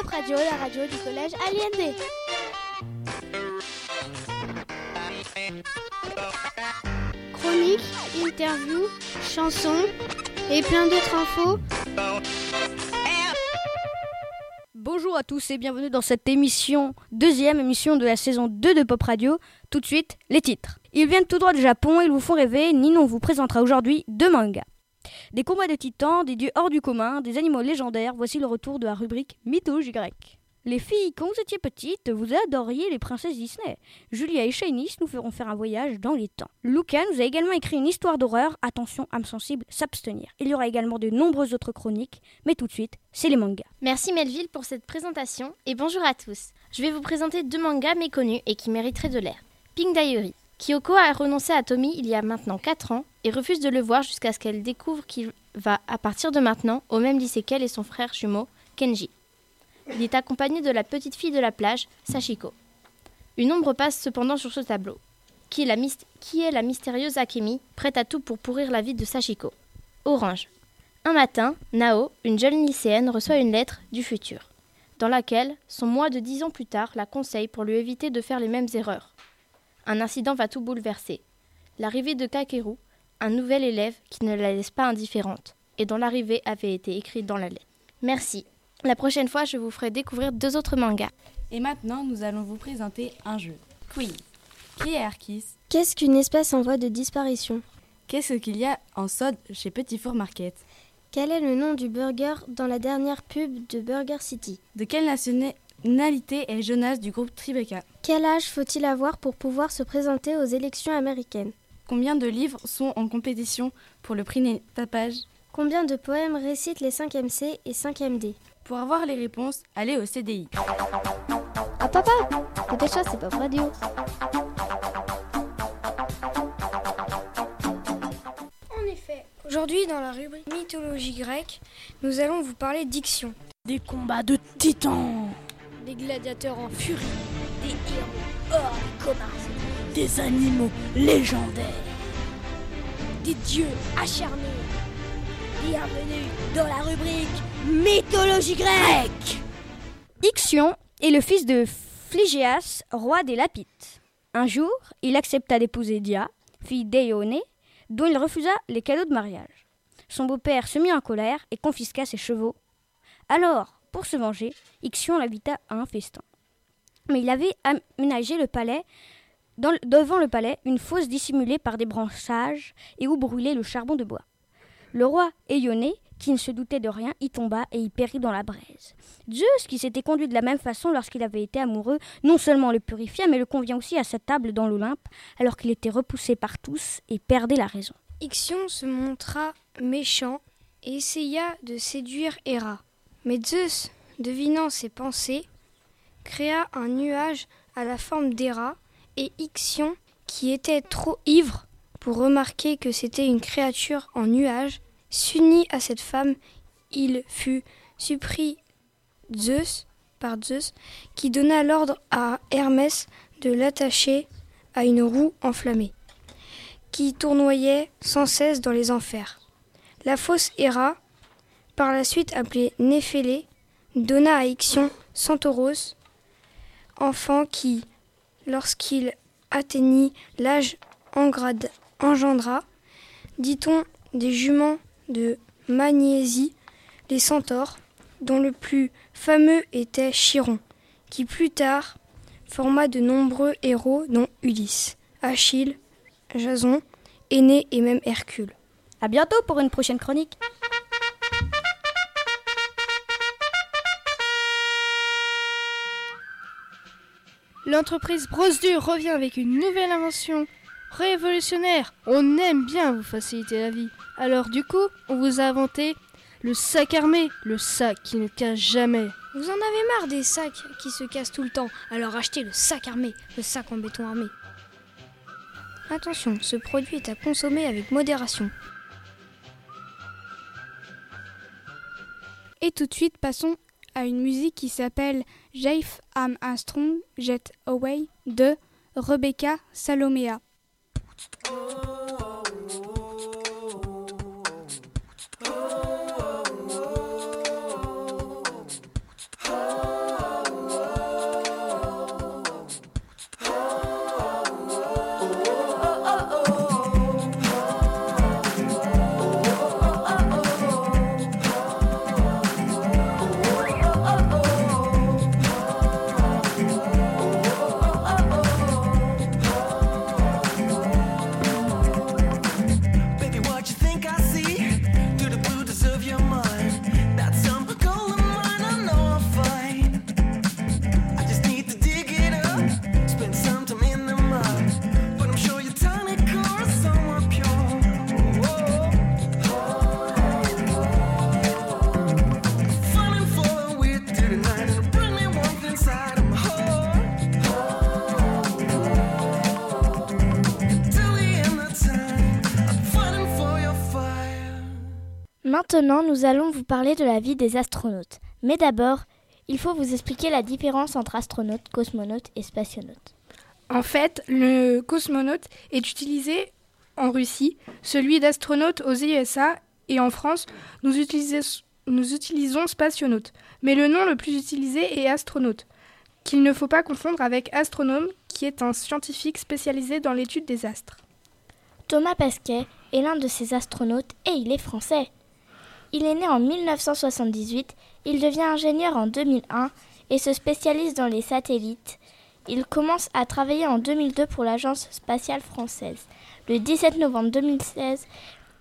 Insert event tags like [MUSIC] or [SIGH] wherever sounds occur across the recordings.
Pop Radio, la radio du collège Aliendé. Chronique, interview, chansons et plein d'autres infos. Bonjour à tous et bienvenue dans cette émission, deuxième émission de la saison 2 de Pop Radio. Tout de suite, les titres. Ils viennent tout droit du Japon ils vous font rêver. Ninon vous présentera aujourd'hui deux mangas. Des combats de titans, des dieux hors du commun, des animaux légendaires, voici le retour de la rubrique mythologie grecque. Les filles, quand vous étiez petites, vous adoriez les princesses Disney. Julia et Shanice nous feront faire un voyage dans les temps. Luca nous a également écrit une histoire d'horreur. Attention, âme sensible, s'abstenir. Il y aura également de nombreuses autres chroniques, mais tout de suite, c'est les mangas. Merci Melville pour cette présentation et bonjour à tous. Je vais vous présenter deux mangas méconnus et qui mériteraient de l'air. Pink Diary. Kyoko a renoncé à Tommy il y a maintenant 4 ans et refuse de le voir jusqu'à ce qu'elle découvre qu'il va, à partir de maintenant, au même lycée qu'elle et son frère jumeau, Kenji. Il est accompagné de la petite fille de la plage, Sachiko. Une ombre passe cependant sur ce tableau. Qui est la, mystérieuse Akemi, prête à tout pour pourrir la vie de Sachiko Orange. Un matin, Nao, une jeune lycéenne, reçoit une lettre du futur, dans laquelle son moi de dix ans plus tard la conseille pour lui éviter de faire les mêmes erreurs. Un incident va tout bouleverser. L'arrivée de Kakeru, un nouvel élève qui ne la laisse pas indifférente, et dont l'arrivée avait été écrite dans la lettre. Merci. La prochaine fois, je vous ferai découvrir deux autres mangas. Et maintenant, nous allons vous présenter un jeu. Quiz. Qui est Arkis? Qu'est-ce qu'une espèce en voie de disparition? Qu'est-ce qu'il y a en sode chez Petit Four Market? Quel est le nom du burger dans la dernière pub de Burger City? De quelle nationalité est Jonas du groupe Tribeca Quel âge faut-il avoir pour pouvoir se présenter aux élections américaines? Combien de livres sont en compétition pour le prix Tapage? Combien de poèmes récitent les 5e C et 5e D? Pour avoir les réponses, allez au CDI. Ah papa Dépêche-toi, c'est pas radio. En effet, aujourd'hui dans la rubrique mythologie grecque, nous allons vous parler diction. Des combats de titans Des gladiateurs en furie Des héros hors commun Des animaux légendaires Des dieux acharnés Bienvenue dans la rubrique Mythologie grecque Ixion est le fils de Phligéas, roi des Lapites. Un jour, il accepta d'épouser Dia, fille d'Éoné, dont il refusa les cadeaux de mariage. Son beau-père se mit en colère et confisqua ses chevaux. Alors, pour se venger, Ixion l'invita à un festin. Mais il avait aménagé le palais devant le palais une fosse dissimulée par des branchages et où brûlait le charbon de bois. Le roi Éoné, qui ne se doutait de rien, y tomba et y périt dans la braise. Zeus, qui s'était conduit de la même façon lorsqu'il avait été amoureux, non seulement le purifia, mais le convient aussi à sa table dans l'Olympe, alors qu'il était repoussé par tous et perdait la raison. Ixion se montra méchant et essaya de séduire Héra. Mais Zeus, devinant ses pensées, créa un nuage à la forme d'Héra, et Ixion, qui était trop ivre pour remarquer que c'était une créature en nuage, s'unit à cette femme, il fut surpris Zeus par Zeus, qui donna l'ordre à Hermès de l'attacher à une roue enflammée, qui tournoyait sans cesse dans les enfers. La fausse Héra, par la suite appelée Néphélé, donna à Ixion Centauros, enfant qui, lorsqu'il atteignit l'âge engendra, dit-on, des juments de Magnésie, les centaures, dont le plus fameux était Chiron, qui plus tard forma de nombreux héros dont Ulysse, Achille, Jason, Aîné et même Hercule. À bientôt pour une prochaine chronique. L'entreprise Brosse revient avec une nouvelle invention révolutionnaire. On aime bien vous faciliter la vie. Alors du coup, on vous a inventé le sac armé, le sac qui ne casse jamais. Vous en avez marre des sacs qui se cassent tout le temps, alors achetez le sac armé, le sac en béton armé. Attention, ce produit est à consommer avec modération. Et tout de suite, passons à une musique qui s'appelle Jaif Am Strong Jet Away de Rebecca Salomea. Maintenant, nous allons vous parler de la vie des astronautes. Mais d'abord, il faut vous expliquer la différence entre astronaute, cosmonaute et spationaute. En fait, le cosmonaute est utilisé en Russie, celui d'astronaute aux USA et en France, nous, nous utilisons spationaute. Mais le nom le plus utilisé est astronaute, qu'il ne faut pas confondre avec astronome, qui est un scientifique spécialisé dans l'étude des astres. Thomas Pesquet est l'un de ces astronautes et il est français. Il est né en 1978, il devient ingénieur en 2001 et se spécialise dans les satellites. Il commence à travailler en 2002 pour l'Agence spatiale française. Le 17 novembre 2016,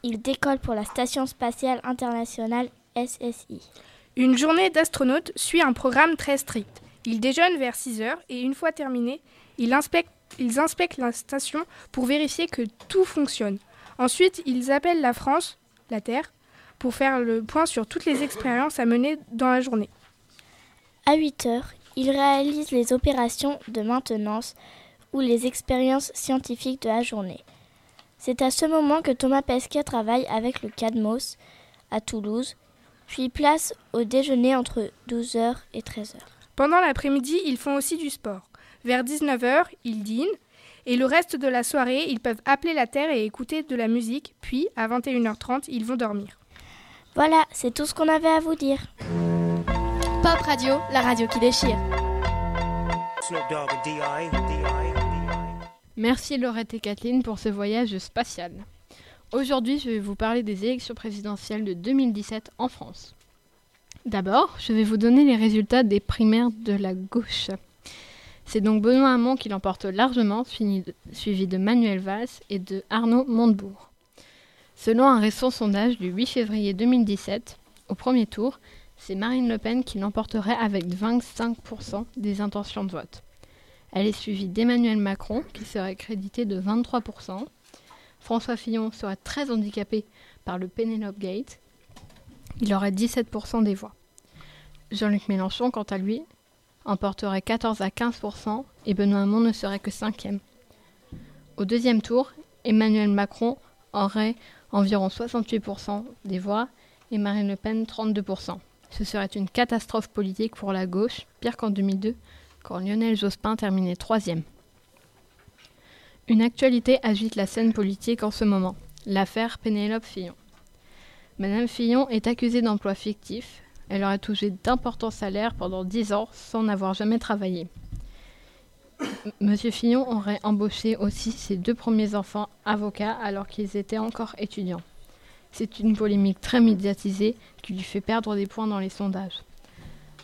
il décolle pour la Station spatiale internationale SSI. Une journée d'astronaute suit un programme très strict. Ils déjeunent vers 6 heures et une fois terminé, ils inspectent, ils inspectent la station pour vérifier que tout fonctionne. Ensuite, ils appellent la France, la Terre, pour faire le point sur toutes les expériences à mener dans la journée. À 8 heures, ils réalisent les opérations de maintenance ou les expériences scientifiques de la journée. C'est à ce moment que Thomas Pesquet travaille avec le CADMOS à Toulouse, puis place au déjeuner entre 12h et 13h. Pendant l'après-midi, ils font aussi du sport. Vers 19h, ils dînent, et le reste de la soirée, ils peuvent appeler la Terre et écouter de la musique, puis à 21h30, ils vont dormir. Voilà, c'est tout ce qu'on avait à vous dire. Pop Radio, la radio qui déchire. Merci Laurette et Kathleen pour ce voyage spatial. Aujourd'hui, je vais vous parler des élections présidentielles de 2017 en France. D'abord, je vais vous donner les résultats des primaires de la gauche. C'est donc Benoît Hamon qui l'emporte largement, suivi de Manuel Valls et de Arnaud Montebourg. Selon un récent sondage du 8 février 2017, au premier tour, c'est Marine Le Pen qui l'emporterait avec 25% des intentions de vote. Elle est suivie d'Emmanuel Macron, qui serait crédité de 23%. François Fillon serait très handicapé par le Penelope Gate. Il aurait 17% des voix. Jean-Luc Mélenchon, quant à lui, emporterait 14 à 15% et Benoît Hamon ne serait que cinquième. Au deuxième tour, Emmanuel Macron aurait environ 68% des voix et Marine Le Pen 32%. Ce serait une catastrophe politique pour la gauche, pire qu'en 2002, quand Lionel Jospin terminait troisième. Une actualité agite la scène politique en ce moment, l'affaire Pénélope Fillon. Madame Fillon est accusée d'emploi fictif. Elle aurait touché d'importants salaires pendant dix ans sans n'avoir jamais travaillé. Monsieur Fillon aurait embauché aussi ses deux premiers enfants avocats alors qu'ils étaient encore étudiants. C'est une polémique très médiatisée qui lui fait perdre des points dans les sondages.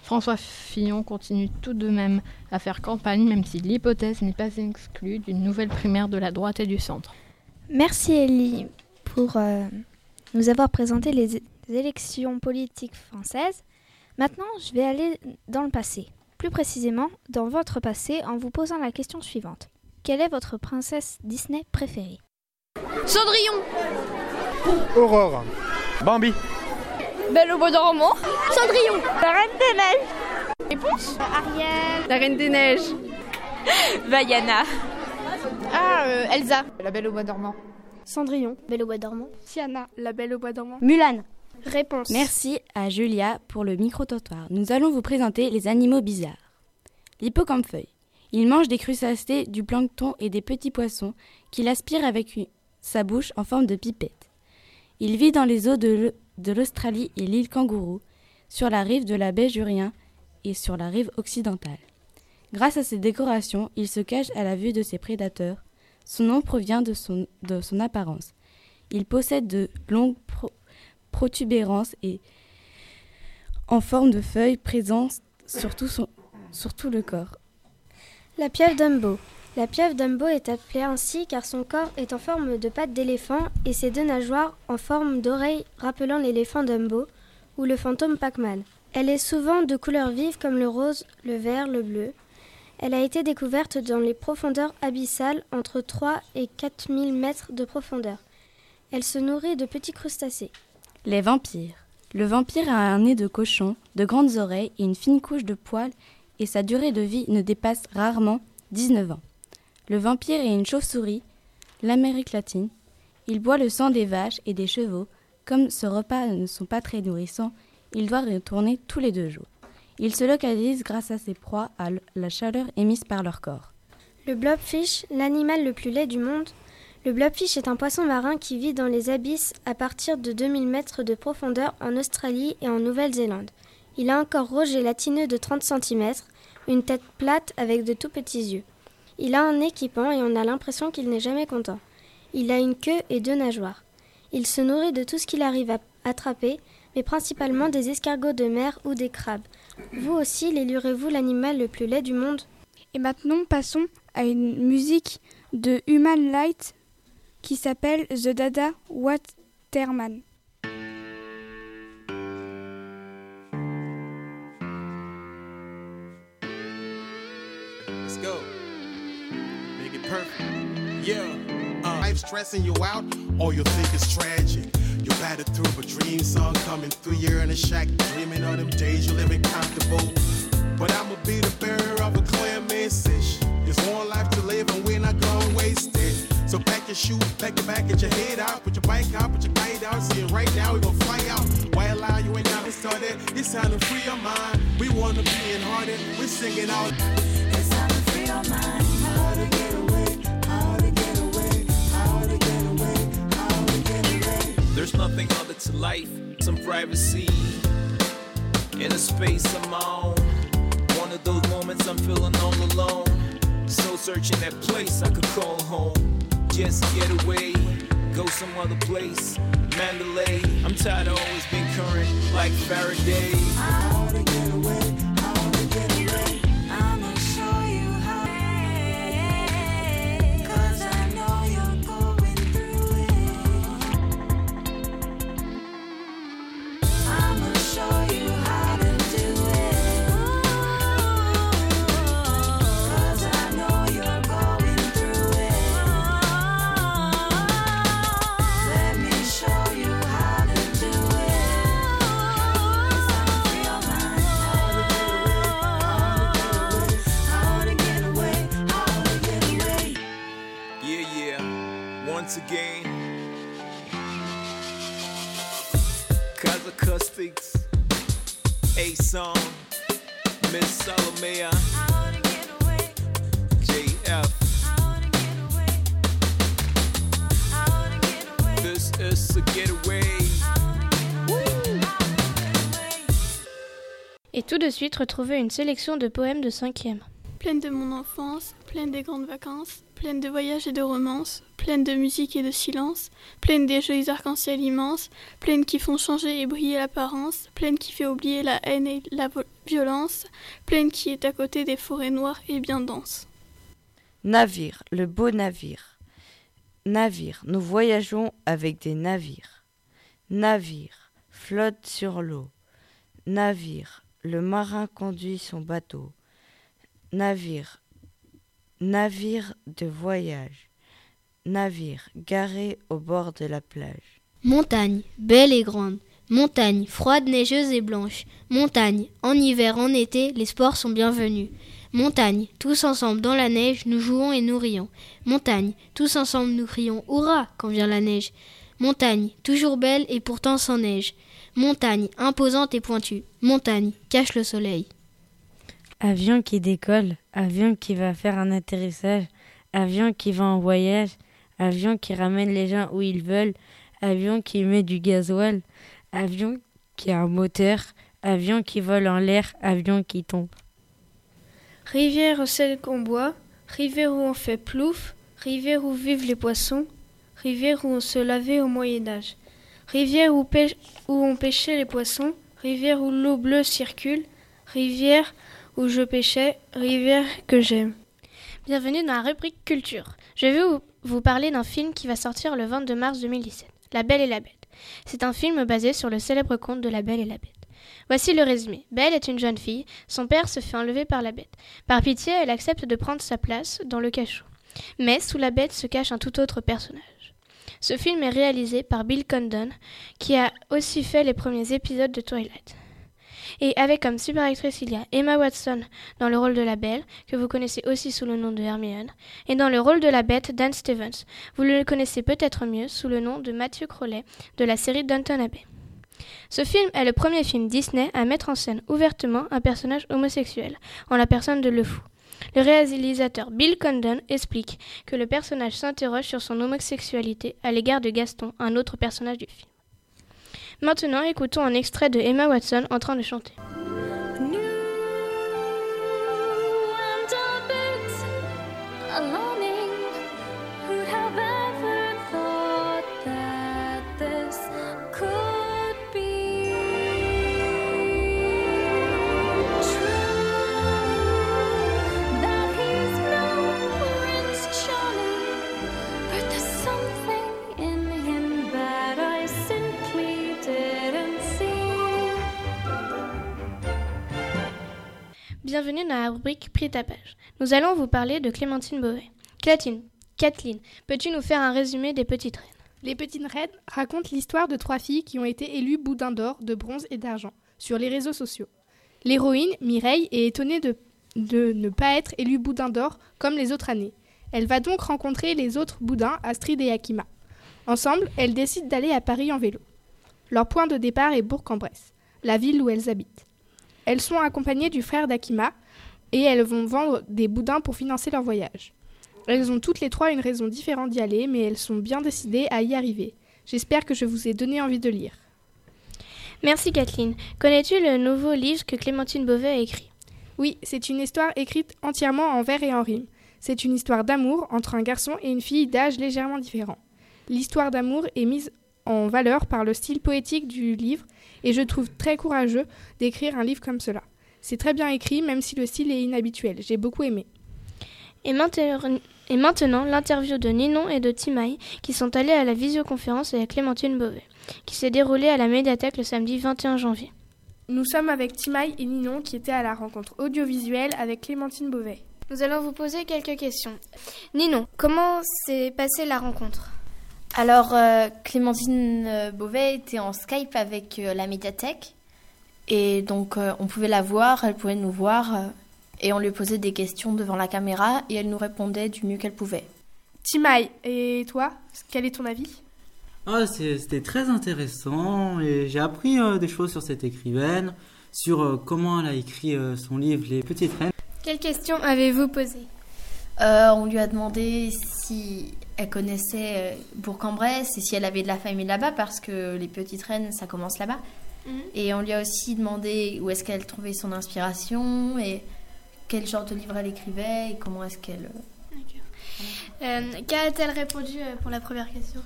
François Fillon continue tout de même à faire campagne, même si l'hypothèse n'est pas exclue d'une nouvelle primaire de la droite et du centre. Merci Elie pour euh, nous avoir présenté les élections politiques françaises. Maintenant, je vais aller dans le passé. Plus précisément, dans votre passé, en vous posant la question suivante. Quelle est votre princesse Disney préférée? Cendrillon Aurore Bambi Belle au bois dormant. Cendrillon. La Reine des Neiges. Réponse? Ariel. La Reine des Neiges. [LAUGHS] Vaiana. Ah, euh, Elsa. La Belle au bois dormant. Cendrillon. Belle au bois dormant. Tiana. La Belle au bois dormant. Mulan. Merci à Julia pour le micro-trottoir. Nous allons vous présenter les animaux bizarres. L'hippocampe-feuille. Il mange des crustacés, du plancton et des petits poissons qu'il aspire avec sa bouche en forme de pipette. Il vit dans les eaux de l'Australie et l'île Kangourou, sur la rive de la baie Jurien et sur la rive occidentale. Grâce à ses décorations, il se cache à la vue de ses prédateurs. Son nom provient de son apparence. Il possède de longues protubérances et en forme de feuilles présentes sur tout, sur tout le corps. La pieuvre Dumbo. La pieuvre Dumbo est appelée ainsi car son corps est en forme de patte d'éléphant et ses deux nageoires en forme d'oreilles rappelant l'éléphant Dumbo ou le fantôme Pac-Man. Elle est souvent de couleurs vives comme le rose, le vert, le bleu. Elle a été découverte dans les profondeurs abyssales entre 3 et 4000 mètres de profondeur. Elle se nourrit de petits crustacés. Les vampires. Le vampire a un nez de cochon, de grandes oreilles et une fine couche de poils et sa durée de vie ne dépasse rarement 19 ans. Le vampire est une chauve-souris, l'Amérique latine. Il boit le sang des vaches et des chevaux, Comme ce repas ne sont pas très nourrissants, il doit retourner tous les deux jours. Il se localise grâce à ses proies à la chaleur émise par leur corps. Le blobfish, l'animal le plus laid du monde. Le blobfish est un poisson marin qui vit dans les abysses à partir de 2000 mètres de profondeur en Australie et en Nouvelle-Zélande. Il a un corps rouge latineux de 30 cm, une tête plate avec de tout petits yeux. Il a un équipement et on a l'impression qu'il n'est jamais content. Il a une queue et deux nageoires. Il se nourrit de tout ce qu'il arrive à attraper, mais principalement des escargots de mer ou des crabes. Vous aussi, lélurez-vous l'animal le plus laid du monde? Et maintenant, passons à une musique de Human Light qui s'appelle The Dada Waterman. Let's go. Make it perfect. Yeah. Uh, life stressing you out, all you think is tragic. You battered through a dream song coming through. You're in a shack, dreaming of them days you living comfortable. But I'ma be the bearer of a clear message. There's one life to live, and we're not gonna waste it. So pack your shoes, pack your bag, get your head out, put your bike out, put your kite out. See it right now, we gon' fly out. Why allow you ain't never started? It's time to free your mind. We wanna be in hearted, we're singing out. It's time to free your mind. How to get away, how to get away, how to get away, how to get away. There's nothing other to life, some privacy in a space I'm on. One of those moments I'm feeling all alone. So searching that place I could call home. Just get away, go some other place. Mandalay, I'm tired of always being current like Faraday. A getaway. Et tout de suite, retrouvez une sélection de poèmes de 5e. Pleine de mon enfance, pleine des grandes vacances, pleine de voyages et de romances, pleine de musique et de silence, pleine des jolis arcs-en-ciel immenses, pleine qui font changer et briller l'apparence, pleine qui fait oublier la haine et la violence, pleine qui est à côté des forêts noires et bien denses. Navire, le beau navire. Navire, nous voyageons avec des navires. Navire, flotte sur l'eau. Navire, le marin conduit son bateau. Navire, navire de voyage. Navire, garé au bord de la plage. Montagne, belle et grande. Montagne, froide, neigeuse et blanche. Montagne, en hiver, en été, les sports sont bienvenus. Montagne, tous ensemble dans la neige, nous jouons et nous rions. Montagne, tous ensemble nous crions Hurrah quand vient la neige. Montagne, toujours belle et pourtant sans neige. Montagne, imposante et pointue. Montagne, cache le soleil. Avion qui décolle, avion qui va faire un atterrissage, avion qui va en voyage, avion qui ramène les gens où ils veulent, avion qui met du gasoil, avion qui a un moteur, avion qui vole en l'air, avion qui tombe. Rivière celle qu'on boit, rivière où on fait plouf, rivière où vivent les poissons, rivière où on se lavait au Moyen Âge, rivière où, on pêchait les poissons, rivière où l'eau bleue circule, rivière où je pêchais, rivière que j'aime. Bienvenue dans la rubrique culture. Je vais vous, vous parler d'un film qui va sortir le 22 mars 2017, La Belle et la Bête. C'est un film basé sur le célèbre conte de La Belle et la Bête. Voici le résumé. Belle est une jeune fille, son père se fait enlever par la bête. Par pitié, elle accepte de prendre sa place dans le cachot. Mais sous la bête se cache un tout autre personnage. Ce film est réalisé par Bill Condon, qui a aussi fait les premiers épisodes de Twilight. Et avec comme super actrice, il y a Emma Watson dans le rôle de la Belle, que vous connaissez aussi sous le nom de Hermione, et dans le rôle de la Bête, Dan Stevens. Vous le connaissez peut-être mieux sous le nom de Matthew Crowley de la série Downton Abbey. Ce film est le premier film Disney à mettre en scène ouvertement un personnage homosexuel, en la personne de Le Fou. Le réalisateur Bill Condon explique que le personnage s'interroge sur son homosexualité à l'égard de Gaston, un autre personnage du film. Maintenant, écoutons un extrait de Emma Watson en train de chanter. Bienvenue dans la rubrique Prix ta page. Nous allons vous parler de Clémentine Beauvais. Kathleen, Kathleen, peux-tu nous faire un résumé des Petites Reines? Les Petites Reines racontent l'histoire de trois filles qui ont été élues boudin d'or, de bronze et d'argent sur les réseaux sociaux. L'héroïne, Mireille, est étonnée de, de ne pas être élue boudin d'or comme les autres années. Elle va donc rencontrer les autres boudins, Astrid et Akima. Ensemble, elles décident d'aller à Paris en vélo. Leur point de départ est Bourg-en-Bresse, la ville où elles habitent. Elles sont accompagnées du frère d'Akima et elles vont vendre des boudins pour financer leur voyage. Elles ont toutes les trois une raison différente d'y aller, mais elles sont bien décidées à y arriver. J'espère que je vous ai donné envie de lire. Merci Kathleen. Connais-tu le nouveau livre que Clémentine Beauvais a écrit? Oui, c'est une histoire écrite entièrement en vers et en rime. C'est une histoire d'amour entre un garçon et une fille d'âge légèrement différent. L'histoire d'amour est mise en valeur par le style poétique du livre et je trouve très courageux d'écrire un livre comme cela. C'est très bien écrit même si le style est inhabituel. J'ai beaucoup aimé. Et maintenant, l'interview de Ninon et de Timaï qui sont allés à la visioconférence avec Clémentine Beauvais, qui s'est déroulée à la médiathèque le samedi 21 janvier. Nous sommes avec Timaï et Ninon qui étaient à la rencontre audiovisuelle avec Clémentine Beauvais. Nous allons vous poser quelques questions. Ninon, comment s'est passée la rencontre? Alors, euh, Clémentine euh, Beauvais était en Skype avec euh, la médiathèque. Et donc, on pouvait la voir, elle pouvait nous voir. et on lui posait des questions devant la caméra et elle nous répondait du mieux qu'elle pouvait. Timaï, et toi Quel est ton avis? Ah, C'était très intéressant et j'ai appris des choses sur cette écrivaine, sur comment elle a écrit son livre Les Petites Reines. Quelles questions avez-vous posées? On lui a demandé si elle connaissait euh, Bourg-en-Bresse et si elle avait de la famille là-bas parce que les petites reines ça commence là-bas. Mhm. Et on lui a aussi demandé où est-ce qu'elle trouvait son inspiration et quel genre de livre elle écrivait et comment est-ce qu'elle. Euh, euh Qu'a-t-elle répondu euh, pour la première question?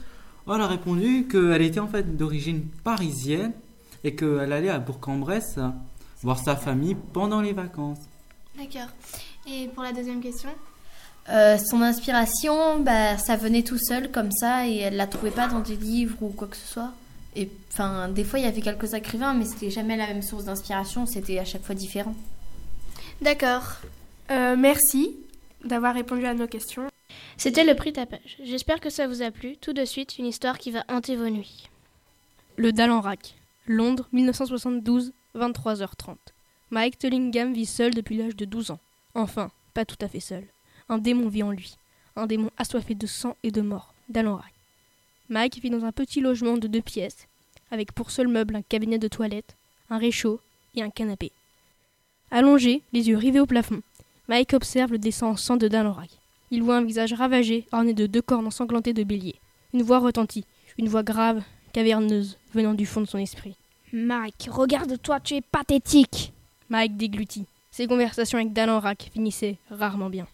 Elle a répondu qu'elle était en fait d'origine parisienne et qu'elle allait à Bourg-en-Bresse voir sa famille pendant les vacances. D'accord. Et pour la deuxième question? Euh, son inspiration, bah, ça venait tout seul comme ça et elle la trouvait pas dans des livres ou quoi que ce soit. Et enfin, des fois il y avait quelques écrivains, mais c'était jamais la même source d'inspiration, c'était à chaque fois différent. D'accord. Euh, merci d'avoir répondu à nos questions. C'était le prix tapage. J'espère que ça vous a plu. Tout de suite, une histoire qui va hanter vos nuits. Le Dallenrac, Londres, 1972, 23h30. Mike Tullingham vit seul depuis l'âge de 12 ans. Enfin, pas tout à fait seul. Un démon vit en lui, un démon assoiffé de sang et de mort, d'Alanrac. Mike vit dans un petit logement de deux pièces, avec pour seul meuble un cabinet de toilette, un réchaud et un canapé. Allongé, les yeux rivés au plafond, Mike observe le dessin en sang de Danorak. Il voit un visage ravagé, orné de deux cornes ensanglantées de bélier. Une voix retentit, une voix grave, caverneuse, venant du fond de son esprit. Mike, regarde-toi, tu es pathétique Mike déglutit. Ses conversations avec Danorak finissaient rarement bien.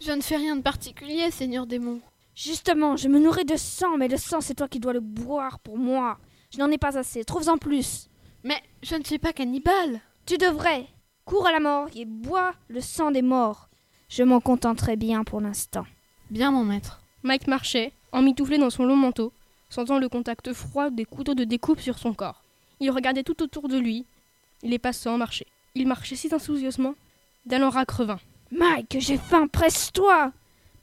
Je ne fais rien de particulier, Seigneur démon. Justement, je me nourris de sang, mais le sang, c'est toi qui dois le boire pour moi. Je n'en ai pas assez, trouve-en plus. Mais je ne suis pas cannibale. Tu devrais. Cours à la mort et bois le sang des morts. Je m'en contenterai bien pour l'instant. Bien, mon maître. Mike marchait, emmitouflé dans son long manteau, sentant le contact froid des couteaux de découpe sur son corps. Il regardait tout autour de lui. Les passants marchaient. Il marchait si enthousiasmement. Dallenra crevint. Mike, j'ai faim, presse-toi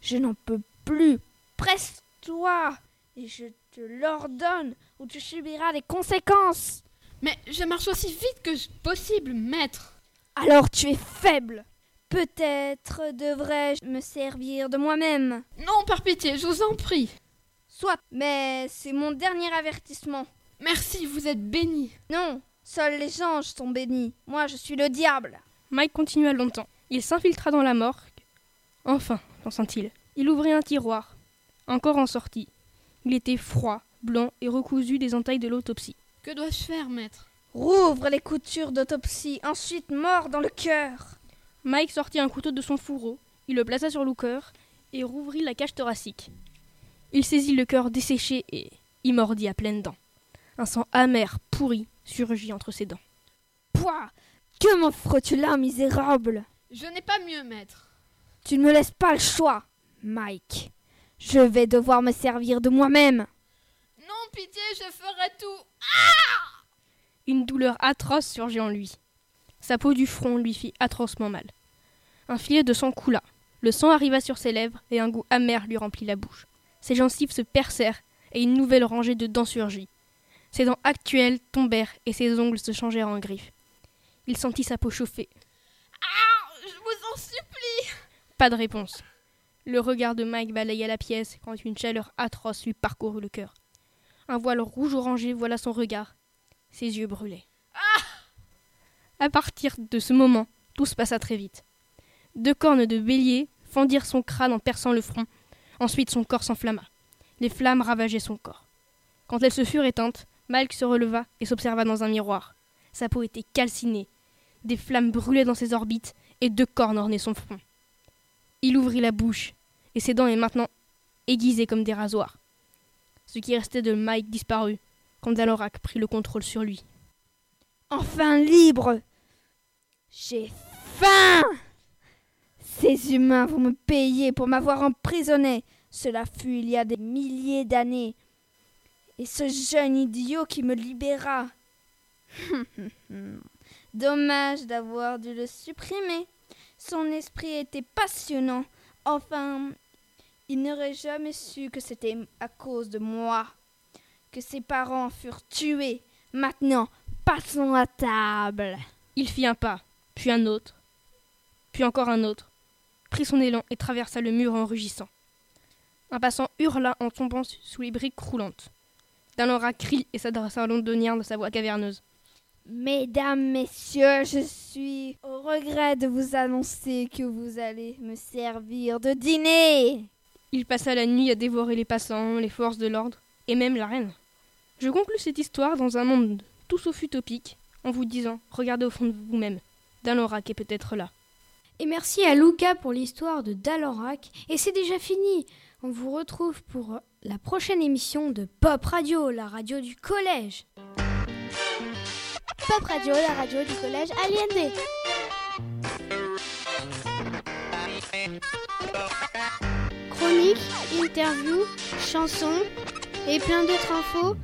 Je n'en peux plus, presse-toi Et je te l'ordonne, ou tu subiras les conséquences Mais je marche aussi vite que possible, maître. Alors tu es faible. Peut-être devrais-je me servir de moi-même. Non, par pitié, je vous en prie. Soit, mais c'est mon dernier avertissement. Merci, vous êtes béni. Non, seuls les anges sont bénis. Moi, je suis le diable. Mike continua longtemps. Il s'infiltra dans la morgue. Enfin, pensa-t-il, il ouvrit un tiroir. Encore en sortit. Il était froid, blanc et recousu des entailles de l'autopsie. Que dois-je faire, maître? Rouvre les coutures d'autopsie, ensuite mort dans le cœur. Mike sortit un couteau de son fourreau, il le plaça sur le cœur et rouvrit la cage thoracique. Il saisit le cœur desséché et y mordit à pleines dents. Un sang amer, pourri, surgit entre ses dents. Pouah Que m'offres-tu là, misérable Je n'ai pas mieux, maître. Tu ne me laisses pas le choix, Mike. Je vais devoir me servir de moi-même. Non, pitié, je ferai tout. Ah Une douleur atroce surgit en lui. Sa peau du front lui fit atrocement mal. Un filet de sang coula. Le sang arriva sur ses lèvres et un goût amer lui remplit la bouche. Ses gencives se percèrent et une nouvelle rangée de dents surgit. Ses dents actuelles tombèrent et ses ongles se changèrent en griffes. Il sentit sa peau chauffer. Supplie Pas de réponse. Le regard de Mike balaya la pièce quand une chaleur atroce lui parcourut le cœur. Un voile rouge orangé voilà son regard. Ses yeux brûlaient. Ah à partir de ce moment, tout se passa très vite. Deux cornes de bélier fendirent son crâne en perçant le front. Ensuite son corps s'enflamma. Les flammes ravageaient son corps. Quand elles se furent éteintes, Mike se releva et s'observa dans un miroir. Sa peau était calcinée. Des flammes brûlaient dans ses orbites et deux cornes ornaient son front. Il ouvrit la bouche et ses dents étaient maintenant aiguisées comme des rasoirs. Ce qui restait de Mike disparut quand Dalorak prit le contrôle sur lui. Enfin libre J'ai faim Ces humains vont me payer pour m'avoir emprisonné. Cela fut il y a des milliers d'années. Et ce jeune idiot qui me libéra. [LAUGHS] Dommage d'avoir dû le supprimer. Son esprit était passionnant. Enfin, il n'aurait jamais su que c'était à cause de moi que ses parents furent tués. Maintenant, passons à table. Il fit un pas, puis un autre, puis encore un autre, prit son élan et traversa le mur en rugissant. Un passant hurla en tombant sous les briques croulantes. Dalora crie et s'adressa à londonien de sa voix caverneuse. Mesdames, messieurs, je suis au regret de vous annoncer que vous allez me servir de dîner. Il passa la nuit à dévorer les passants, les forces de l'ordre, et même la reine. Je conclus cette histoire dans un monde tout sauf utopique, en vous disant regardez au fond de vous-même, Dalorak est peut-être là. Et merci à Luca pour l'histoire de Dalorak. Et c'est déjà fini. On vous retrouve pour la prochaine émission de Pop Radio, la radio du collège. Pop Radio, la radio du collège Aliendé. Chroniques, interviews, chansons et plein d'autres infos